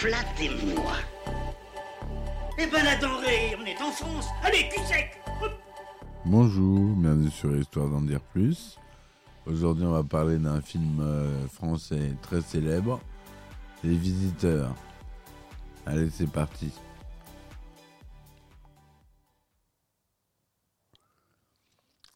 Flattez-moi. Eh ben la denrée, on est en France. Allez, cul sec. Bonjour, bienvenue sur Histoire d'en dire plus. Aujourd'hui, on va parler d'un film euh, français très célèbre, Les Visiteurs. Allez, c'est parti.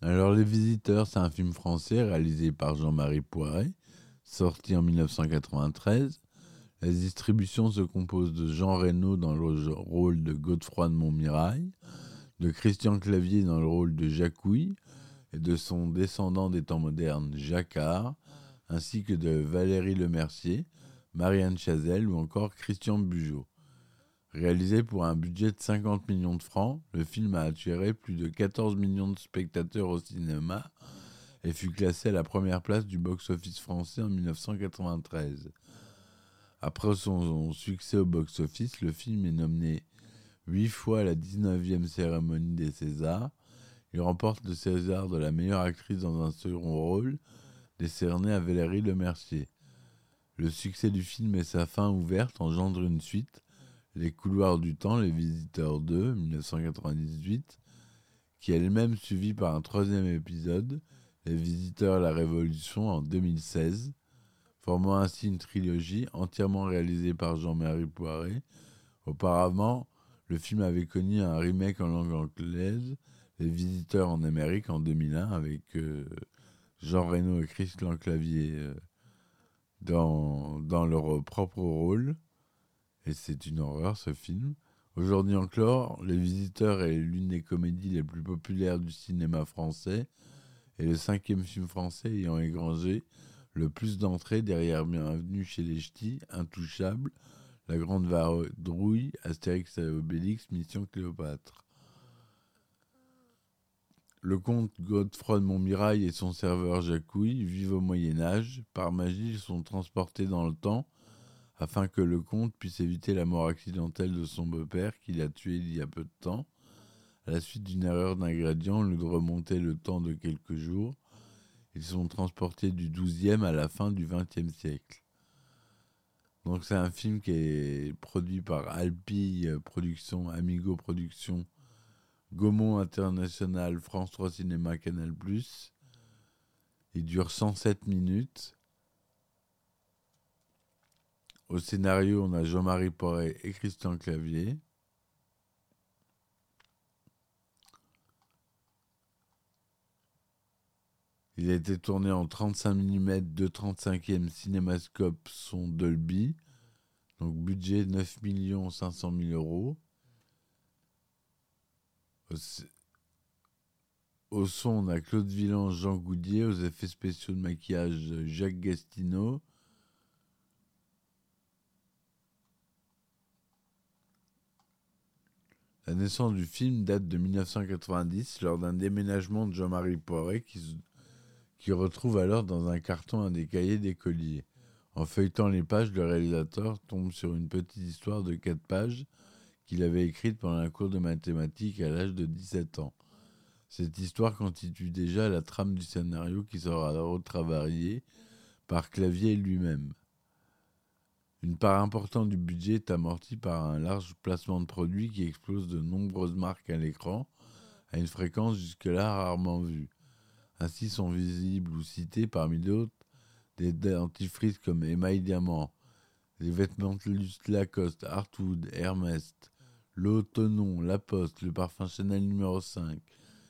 Alors, Les Visiteurs, c'est un film français réalisé par Jean-Marie Poiret, sorti en 1993. La distribution se compose de Jean Reno dans le rôle de Godefroy de Montmirail, de Christian Clavier dans le rôle de Jacouille et de son descendant des temps modernes, Jacquard, ainsi que de Valérie Lemercier, Marianne Chazelle ou encore Christian Bugeaud. Réalisé pour un budget de 50 millions de francs, le film a attiré plus de 14 millions de spectateurs au cinéma et fut classé à la première place du box-office français en 1993. Après son succès au box-office, le film est nommé huit fois à la 19e cérémonie des Césars. Il remporte le César de la meilleure actrice dans un second rôle, décerné à Valérie Lemercier. Le succès du film et sa fin ouverte engendrent une suite, Les couloirs du temps, Les Visiteurs 2, 1998, qui est elle-même suivie par un troisième épisode, Les Visiteurs la Révolution, en 2016, formant ainsi une trilogie entièrement réalisée par Jean-Marie Poiret. Auparavant, le film avait connu un remake en langue anglaise, Les Visiteurs en Amérique en 2001, avec euh, Jean Reno et Christian Clavier euh, dans, dans leur propre rôle. Et c'est une horreur ce film. Aujourd'hui encore, Les Visiteurs est l'une des comédies les plus populaires du cinéma français et le cinquième film français ayant égrangé le plus d'entrées derrière Bienvenue chez les Ch'tis, Intouchable, La Grande Vadrouille, Astérix et Obélix, Mission Cléopâtre. Le comte Godefroy de Montmirail et son serveur Jacouille vivent au Moyen Âge. Par magie, ils sont transportés dans le temps afin que le comte puisse éviter la mort accidentelle de son beau-père qu'il a tué il y a peu de temps. À la suite d'une erreur d'ingrédient, au lieu de remonter le temps de quelques jours, ils sont transportés du XIIe à la fin du XXe siècle. Donc c'est un film qui est produit par Alpi Productions, Amigo Productions, Gaumont International, France 3 Cinéma, Canal+. Il dure 107 minutes. Au scénario, on a Jean-Marie Porret et Christian Clavier. Il a été tourné en 35 mm de 35e cinémascope son Dolby. Donc budget 9 500 000 euros. Au, son, on a Claude Villan, Jean Goudier. Aux effets spéciaux de maquillage, Jacques Gastineau. La naissance du film date de 1990 lors d'un déménagement de Jean-Marie Poiret qui, retrouve alors dans un carton un des cahiers d'écolier. En feuilletant les pages, le réalisateur tombe sur une petite histoire de quatre pages qu'il avait écrite pendant un cours de mathématiques à l'âge de 17 ans. Cette histoire constitue déjà la trame du scénario qui sera retravaillé par Clavier lui-même. Une part importante du budget est amortie par un large placement de produits qui explose de nombreuses marques à l'écran à une fréquence jusque-là rarement vue. Ainsi sont visibles ou cités parmi d'autres des dentifrices comme Email Diamant, les vêtements de Lacoste, Artwood, Hermès, l'eau Tonon, La Poste, le parfum Chanel numéro 5,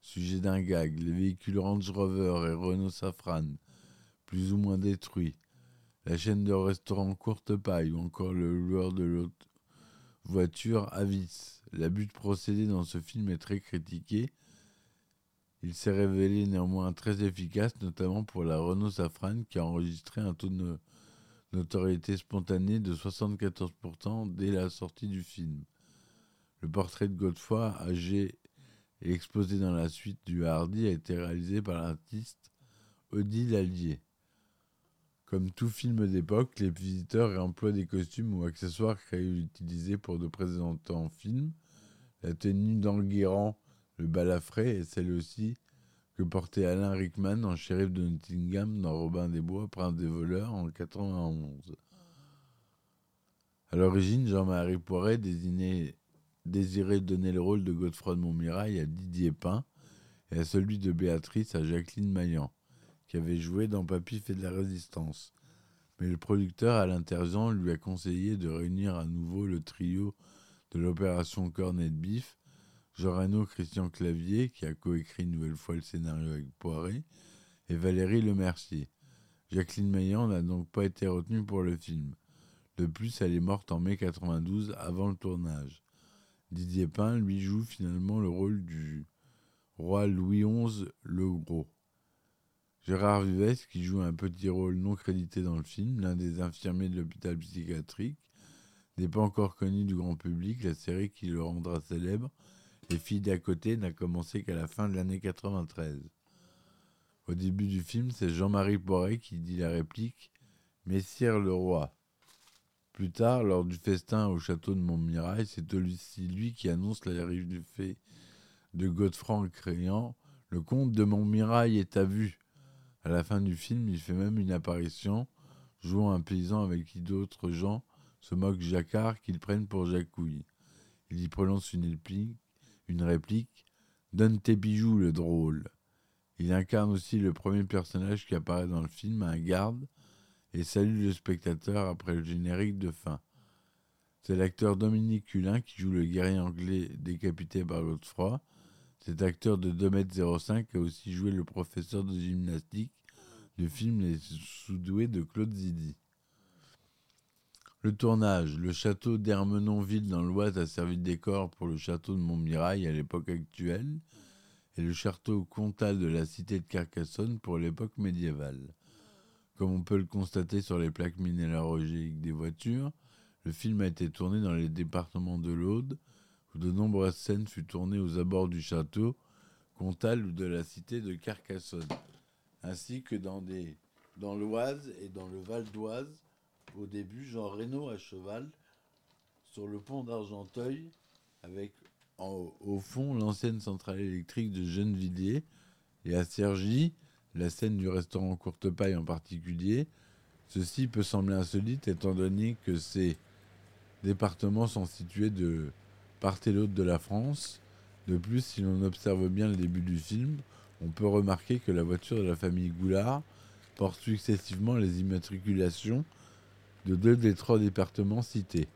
sujet d'un gag, les véhicules Range Rover et Renault Safran, plus ou moins détruits, la chaîne de restaurants Courte Paille ou encore le loueur de l'autre voiture Avis. L'abus procédé dans ce film est très critiqué Il s'est révélé néanmoins très efficace, notamment pour la Renault Safrane qui a enregistré un taux de no- notoriété spontanée de 74% dès la sortie du film. Le portrait de Godefroy, âgé et exposé dans la suite du Hardy, a été réalisé par l'artiste Odile Allier. Comme tout film d'époque, les visiteurs emploient des costumes ou accessoires créés utilisés pour de précédents films. La tenue d'Enguerrand, le balafré, est celle aussi que portait Alain Rickman en shérif de Nottingham dans Robin des Bois, Prince des voleurs en 91. À l'origine, Jean-Marie Poiret désirait donner le rôle de Godefroy de Montmirail à Didier Pin et à celui de Béatrice à Jacqueline Maillan, qui avait joué dans Papy fait de la résistance. Mais le producteur Alain Terzian lui a conseillé de réunir à nouveau le trio de l'opération Cornet de Jean Reno, Christian Clavier, qui a coécrit une nouvelle fois le scénario avec Poiré, et Valérie Lemercier. Jacqueline Maillan n'a donc pas été retenue pour le film. De plus, elle est morte en mai 92 avant le tournage. Didier Pin, lui, joue finalement le rôle du roi Louis XI le Gros. Gérard Vives, qui joue un petit rôle non crédité dans le film, l'un des infirmiers de l'hôpital psychiatrique, n'est pas encore connu du grand public. La série qui le rendra célèbre, Les filles d'à côté, n'a commencé qu'à la fin de l'année 93. Au début du film, c'est Jean-Marie Poiret qui dit la réplique Messire le roi. Plus tard, lors du festin au château de Montmirail, c'est aussi lui qui annonce l'arrivée du fait de Godefroy en criant Le comte de Montmirail est à vue. À la fin du film, il fait même une apparition, jouant un paysan avec qui d'autres gens se moquent Jacquard qu'ils prennent pour Jacouille. Il y prononce une réplique, une réplique Donne tes bijoux, le drôle. Il incarne aussi le premier personnage qui apparaît dans le film, un garde, et salue le spectateur après le générique de fin. C'est l'acteur Dominique Culin qui joue le guerrier anglais décapité par Godefroy. Cet acteur de 2m05 a aussi joué le professeur de gymnastique du film Les Sous-doués de Claude Zidi. Le tournage, le château d'Ermenonville dans l'Oise a servi de décor pour le château de Montmirail à l'époque actuelle et le château comtal de la cité de Carcassonne pour l'époque médiévale. Comme on peut le constater sur les plaques minéralogiques des voitures, le film a été tourné dans les départements de l'Aude, où de nombreuses scènes furent tournées aux abords du château comtal ou de la cité de Carcassonne, ainsi que dans, l'Oise et dans le Val d'Oise. Au début, Jean Reno à cheval sur le pont d'Argenteuil, avec au fond l'ancienne centrale électrique de Gennevilliers, et à Cergy, la scène du restaurant Courte Paille en particulier. Ceci peut sembler insolite étant donné que ces départements sont situés de part et l'autre de la France. De plus, si l'on observe bien le début du film, on peut remarquer que la voiture de la famille Goulard porte successivement les immatriculations de deux des trois départements cités.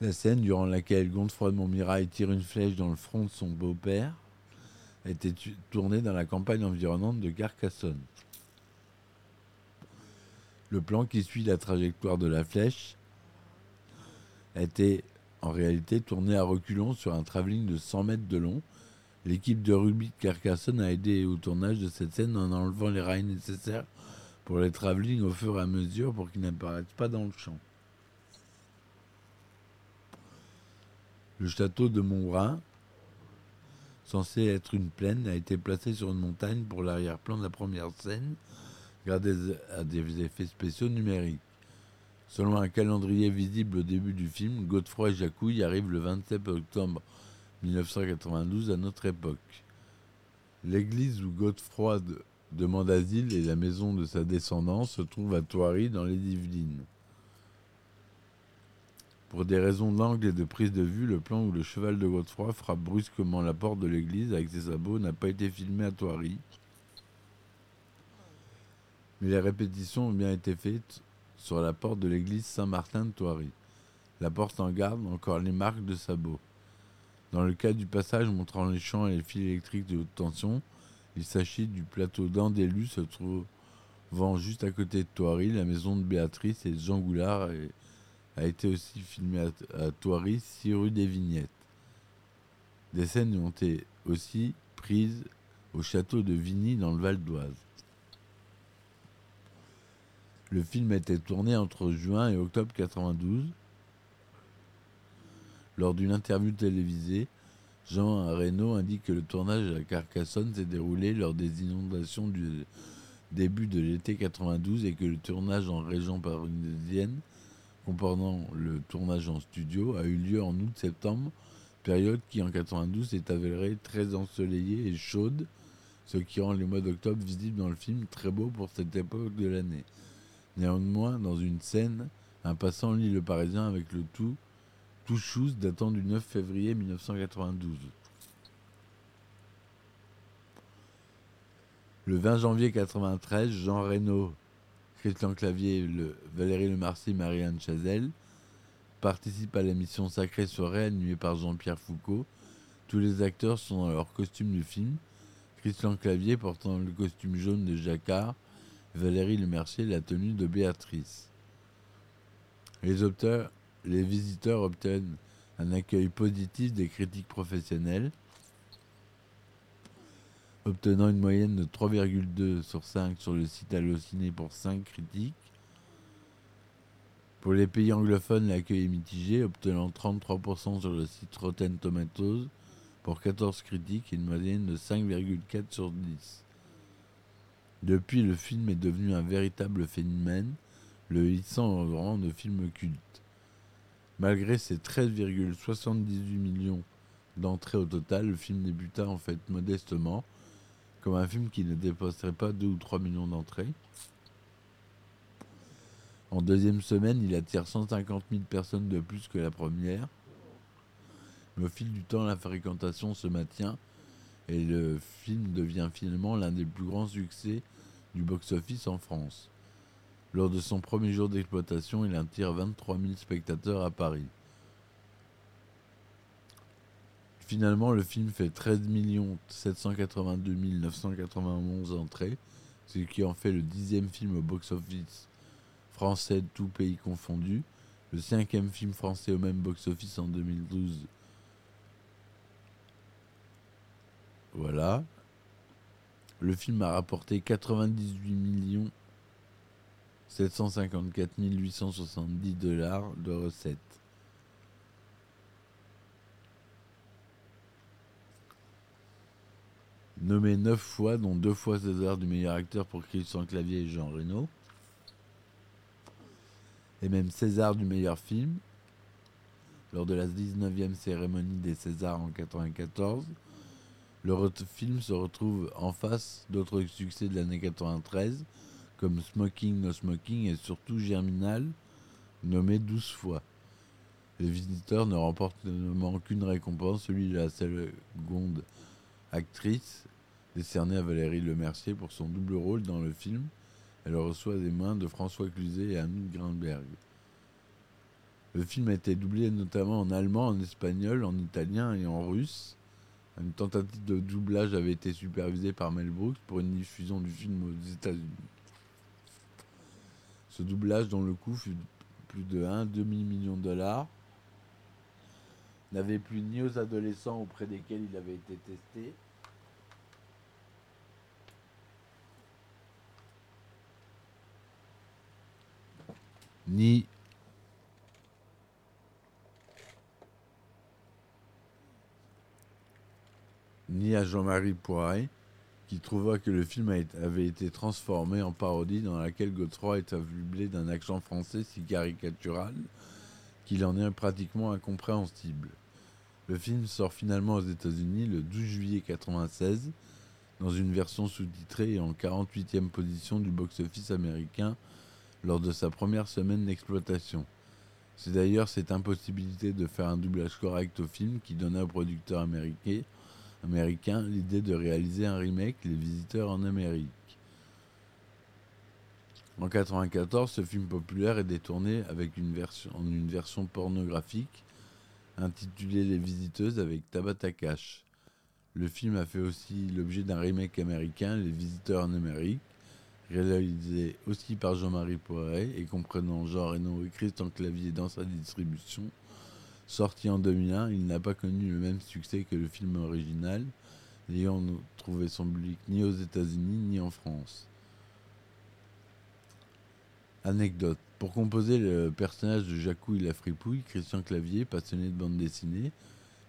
La scène durant laquelle Godefroy de Montmirail tire une flèche dans le front de son beau-père tu- tournée dans la campagne environnante de Carcassonne. Le plan qui suit la trajectoire de la flèche été en réalité tourné à reculons sur un travelling de 100 mètres de long. L'équipe de rugby de Carcassonne a aidé au tournage de cette scène en enlevant les rails nécessaires pour les travelling au fur et à mesure pour qu'ils n'apparaissent pas dans le champ. Le château de Montbrun, censé être une plaine, a été placé sur une montagne pour l'arrière-plan de la première scène, grâce à des effets spéciaux numériques. Selon un calendrier visible au début du film, Godefroy Jacouille arrive le 27 octobre 1992 à notre époque. L'église où Godefroy de- demande asile et la maison de sa descendance se trouvent à Thoiry dans les Yvelines. Pour des raisons d'angle et de prise de vue, le plan où le cheval de Godefroy frappe brusquement la porte de l'église avec ses sabots n'a pas été filmé à Thoiry. Mais les répétitions ont bien été faites sur la porte de l'église Saint-Martin de Thoiry. La porte en garde encore les marques de sabots. Dans le cas du passage montrant les champs et les fils électriques de haute tension, il s'agit du plateau d'Andélu se trouvant juste à côté de Thoiry. La maison de Béatrice et Jean Goulard a été aussi filmée à, Thoiry, 6 rue des Vignettes. Des scènes ont été aussi prises au château de Vigny dans le Val d'Oise. Le film a été tourné entre juin et octobre 92. Lors d'une interview télévisée, Jean Reno indique que le tournage à Carcassonne s'est déroulé lors des inondations du début de l'été 92 et que le tournage en région parisienne, comprenant le tournage en studio, a eu lieu en août-septembre, période qui en 92 s'est avérée très ensoleillée et chaude, ce qui rend les mois d'octobre visibles dans le film très beau pour cette époque de l'année. Néanmoins, dans une scène, un passant lit le Parisien avec le tout tout chose datant du 9 février 1992. Le 20 janvier 1993, Jean Reno, Christian Clavier, le, Valérie Lemarcy, Marianne Chazelle participent à l'émission Sacrée Soirée animée par Jean-Pierre Foucault. Tous les acteurs sont dans leur costume du film. Christian Clavier portant le costume jaune de Jacquard, Valérie Lemercier la tenue de Béatrice. Les auteurs les visiteurs obtiennent un accueil positif des critiques professionnelles, obtenant une moyenne de 3,2 sur 5 sur le site Allociné pour 5 critiques. Pour les pays anglophones, l'accueil est mitigé, obtenant 33% sur le site Rotten Tomatoes pour 14 critiques et une moyenne de 5,4 sur 10. Depuis, le film est devenu un véritable phénomène, le hissant au rang de film culte. Malgré ses 13,78 millions d'entrées au total, le film débuta en fait modestement, comme un film qui ne dépasserait pas 2 ou 3 millions d'entrées. En deuxième semaine, il attire 150 000 personnes de plus que la première. Mais au fil du temps, la fréquentation se maintient et le film devient finalement l'un des plus grands succès du box-office en France. Lors de son premier jour d'exploitation, il attire 23 000 spectateurs à Paris. Finalement, le film fait 13 782 991 entrées, ce qui en fait le dixième film au box-office français, tout pays confondu, le cinquième film français au même box-office en 2012. Voilà. Le film a rapporté 98 millions 754 870 dollars de recettes. Nommé neuf fois, dont deux fois César du meilleur acteur pour Christian Clavier et Jean Reno. Et même César du meilleur film, lors de la 19e cérémonie des Césars en 1994. Le film se retrouve en face d'autres succès de l'année 93, comme Smoking No Smoking et surtout Germinal, nommé 12 fois. Les visiteurs ne remportent qu'une récompense, celui de la seconde actrice, décernée à Valérie Lemercier pour son double rôle dans le film. Elle reçoit des mains de François Cluzet et Anouk Greenberg. Le film a été doublé notamment en allemand, en espagnol, en italien et en russe. Une tentative de doublage avait été supervisée par Mel Brooks pour une diffusion du film aux États-Unis. Ce doublage, dont le coût fut plus de 1 demi-million de dollars, n'avait plus ni aux adolescents auprès desquels il avait été testé, ni ni à Jean-Marie Poiret, qui trouva que le film avait été transformé en parodie dans laquelle Godefroy est affublé d'un accent français si caricatural qu'il en est pratiquement incompréhensible. Le film sort finalement aux États-Unis le 12 juillet 1996 dans une version sous-titrée et en 48e position du box-office américain lors de sa première semaine d'exploitation. C'est d'ailleurs cette impossibilité de faire un doublage correct au film qui donna au producteur américain américain l'idée de réaliser un remake Les Visiteurs en Amérique. En 1994, ce film populaire est détourné avec une version, en une version pornographique intitulée Les Visiteuses avec Tabata Cash. Le film a fait aussi l'objet d'un remake américain, Les Visiteurs en Amérique, réalisé aussi par Jean-Marie Poiret et comprenant Jean Reno et Christian Clavier dans sa distribution. Sorti en 2001, il n'a pas connu le même succès que le film original, n'ayant trouvé son public ni aux États-Unis ni en France. Anecdote. Pour composer le personnage de Jacouille la fripouille, Christian Clavier, passionné de bande dessinée,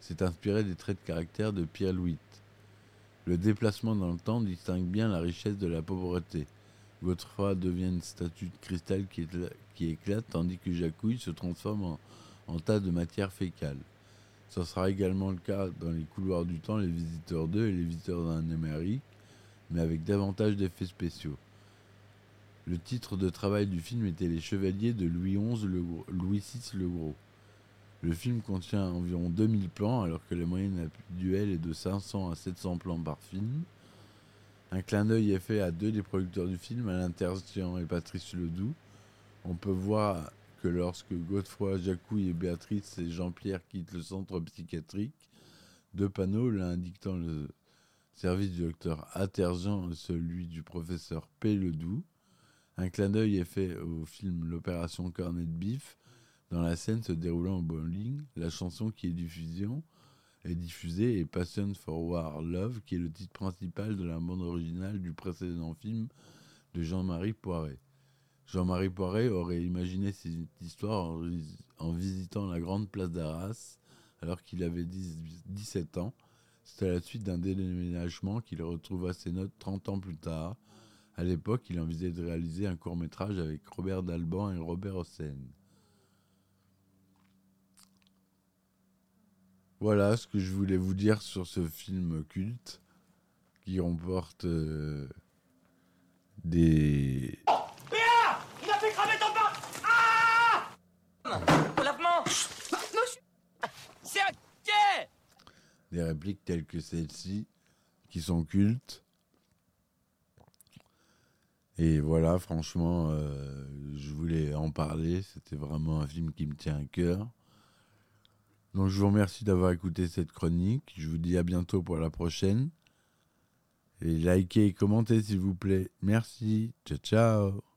s'est inspiré des traits de caractère de Pierre Louis. Le déplacement dans le temps distingue bien la richesse de la pauvreté. Godefroy devient une statue de cristal qui, écla- qui éclate, tandis que Jacouille se transforme en, en tas de matière fécale. Ce sera également le cas dans les couloirs du temps, les visiteurs 2 et les visiteurs d'un Amérique, mais avec davantage d'effets spéciaux. Le titre de travail du film était Les Chevaliers de Louis XI le Louis VI le Gros. Le film contient environ 2000 plans alors que la moyenne habituelle est de 500 à 700 plans par film. Un clin d'œil est fait à deux des producteurs du film, Alain Terzian et Patrice Ledoux. On peut voir que lorsque Godefroy, Jacouille et Béatrice et Jean-Pierre quittent le centre psychiatrique, deux panneaux, l'un indiquant le service du docteur Aterzian et celui du professeur P. Un clin d'œil est fait au film L'opération Cornet de Bif, dans la scène se déroulant au bowling. La chanson qui est diffusion est diffusée est Passion for War Love, qui est le titre principal de la bande originale du précédent film de Jean-Marie Poiret. Jean-Marie Poiret aurait imaginé cette histoire en, vis- en visitant la grande place d'Arras alors qu'il avait 10 17 ans. C'est à la suite d'un déménagement qu'il retrouva ses notes 30 ans plus tard. À l'époque, il envisageait de réaliser un court-métrage avec Robert Dalban et Robert Hossein. Voilà ce que je voulais vous dire sur ce film culte qui remporte euh, des... Il a fait cramer ton pain Au lavement C'est un quai des répliques telles que celle-ci qui sont cultes. Et voilà, franchement, euh, je voulais en parler. C'était vraiment un film qui me tient à cœur. Donc je vous remercie d'avoir écouté cette chronique. Je vous dis à bientôt pour la prochaine. Et likez et commentez s'il vous plaît. Merci. Ciao ciao.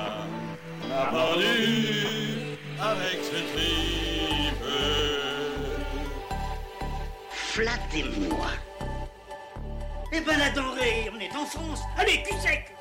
A avec ce tripe. Flattez-moi. Eh ben la denrée, on est en France. Allez, cul sec